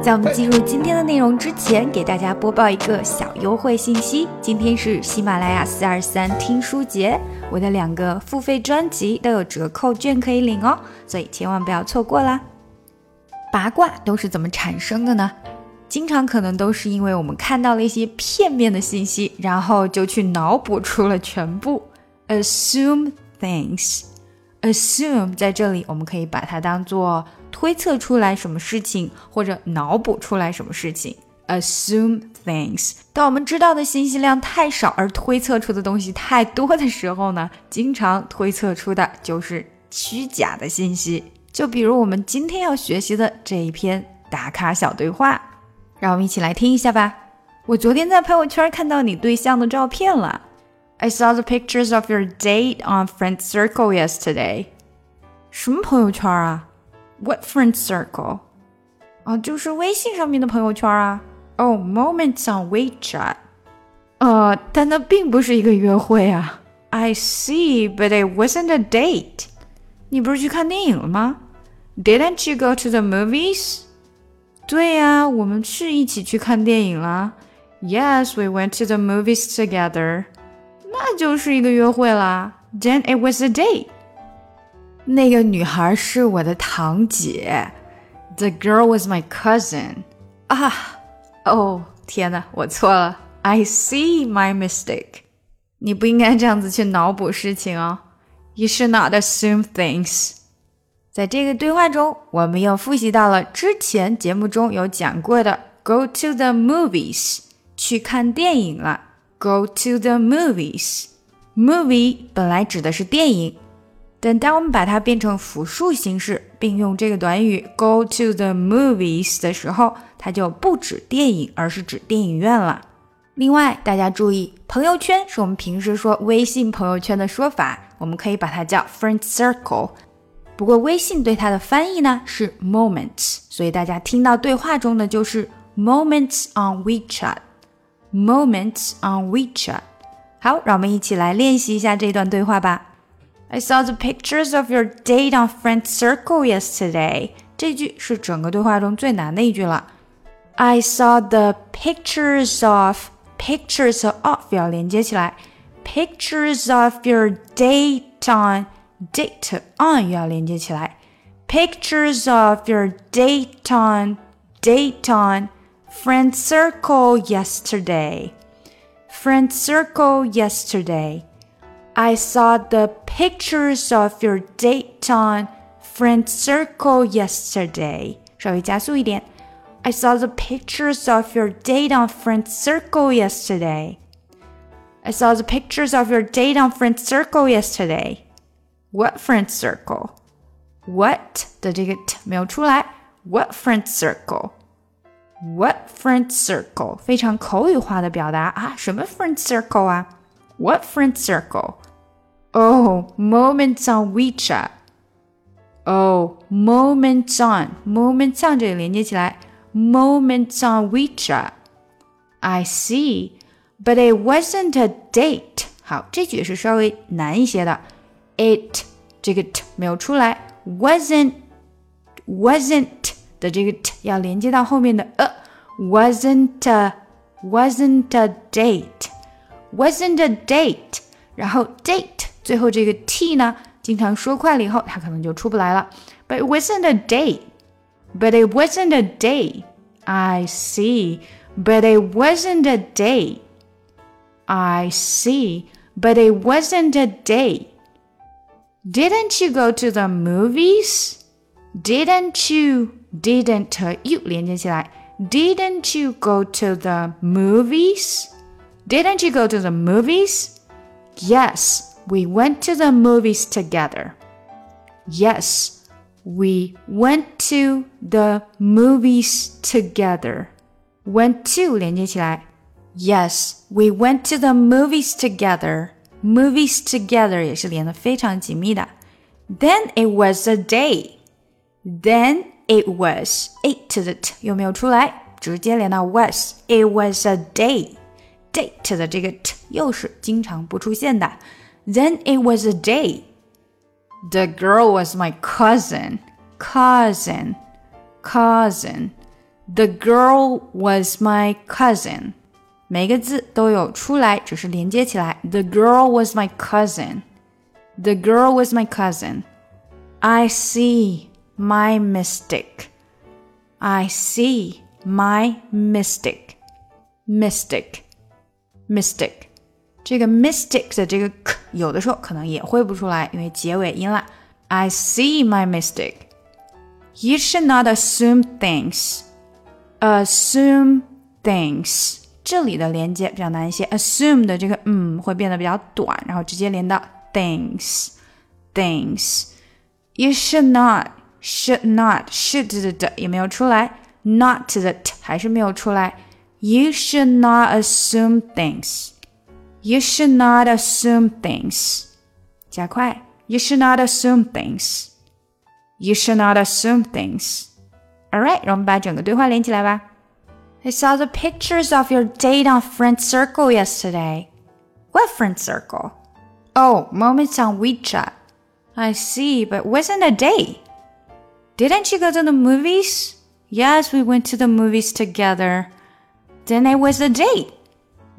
在我们进入今天的内容之前，给大家播报一个小优惠信息。今天是喜马拉雅四二三听书节，我的两个付费专辑都有折扣券可以领哦，所以千万不要错过啦！八卦都是怎么产生的呢？经常可能都是因为我们看到了一些片面的信息，然后就去脑补出了全部。Assume things. Assume 在这里我们可以把它当做推测出来什么事情，或者脑补出来什么事情。Assume things。当我们知道的信息量太少，而推测出的东西太多的时候呢，经常推测出的就是虚假的信息。就比如我们今天要学习的这一篇打卡小对话，让我们一起来听一下吧。我昨天在朋友圈看到你对象的照片了。I saw the pictures of your date on friend circle yesterday。什么朋友圈啊？What friend circle？啊，就是微信上面的朋友圈啊。Oh, moments on WeChat。呃，但那并不是一个约会啊。I see, but it wasn't a date。你不是去看电影了吗？Didn't you go to the movies？对呀，我们是一起去看电影了。Yes, we went to the movies together。 那就是一个约会啦。Then it was a date。那个女孩是我的堂姐。The girl was my cousin。啊，哦，天哪，我错了。I see my mistake。你不应该这样子去脑补事情哦。You should not assume things。在这个对话中，我们又复习到了之前节目中有讲过的 “go to the movies” 去看电影了。Go to the movies. Movie 本来指的是电影，但当我们把它变成复数形式，并用这个短语 go to the movies 的时候，它就不指电影，而是指电影院了。另外，大家注意，朋友圈是我们平时说微信朋友圈的说法，我们可以把它叫 friend circle。不过，微信对它的翻译呢是 moments，所以大家听到对话中的就是 moments on WeChat。Moments on WeChat。好，让我们一起来练习一下这段对话吧。I saw the pictures of your date on friend circle yesterday。这句是整个对话中最难的一句了。I saw the pictures of pictures of 要连接起来，pictures of your date on date on 要连接起来，pictures of your date on date on。 Friend circle yesterday. Friend circle yesterday. I saw the pictures of your date on friend circle yesterday. 稍微加速一点. I saw the pictures of your date on friend circle yesterday. I saw the pictures of your date on friend circle yesterday. What friend circle? What 的这个 t 没有出来。What friend circle? What friend circle？非常口语化的表达啊！什么 friend circle 啊？What friend circle？Oh, moments on WeChat. Oh, moments on moments on 这里连接起来，moments on WeChat. I see, but it wasn't a date. 好，这句是稍微难一些的。It 这个 t 没有出来，wasn't wasn't 的这个 t 要连接到后面的呃，wasn't a, wasn't a date wasn't a date，然后 date 最后这个 t 呢，经常说快了以后，它可能就出不来了。But it wasn't a date. But it wasn't a date. I see. But it wasn't a date. I see. But it wasn't a date. Didn't you go to the movies? Didn't you? didn't 和 you 连接起来。Didn't you go to the movies? Didn't you go to the movies? Yes, we went to the movies together. Yes, we went to the movies together. Went to 连接起来。Yes, we went to the movies together. Movies together 也是连得非常紧密的。Then it was a day. Then it was it 的 t 有没有出来？直接连到 was。It was a day。date 的这个 t 又是经常不出现的。Then it was a day. The girl was my cousin. Cousin. Cousin. The girl was my cousin。每个字都有出来，只是连接起来。The girl was my cousin. The girl was my cousin. I see my mistake. I see my mistake. Mystic, mystic. 这个 mystic 的这个 k 有的时候可能也会不出来，因为结尾音了。I see my mistake. You should not assume things. Assume things. 这里的连接比较难一些，assume 的这个嗯会变得比较短，然后直接连到 things things。You should not should not should 的的也没有出来，not 的 t 还是没有出来。You should not assume things. You should not assume things. 加快，You should not assume things. You should not assume things. All right，让我们把整个对话连起来吧。I saw the pictures of your date on Friend Circle yesterday. What friend circle? Oh, moments on WeChat. I see, but wasn't a date. Didn't you go to the movies? Yes, we went to the movies together. Then it was a date.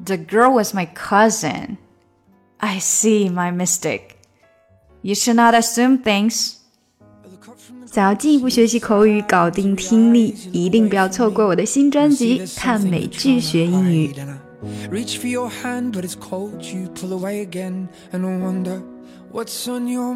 The girl was my cousin. I see my mistake. You should not assume things. 想要进一步学习口语、搞定听力，一定不要错过我的新专辑《看美剧学英语》。Reach for your hand, but it's cold. You pull away again and wonder what's on your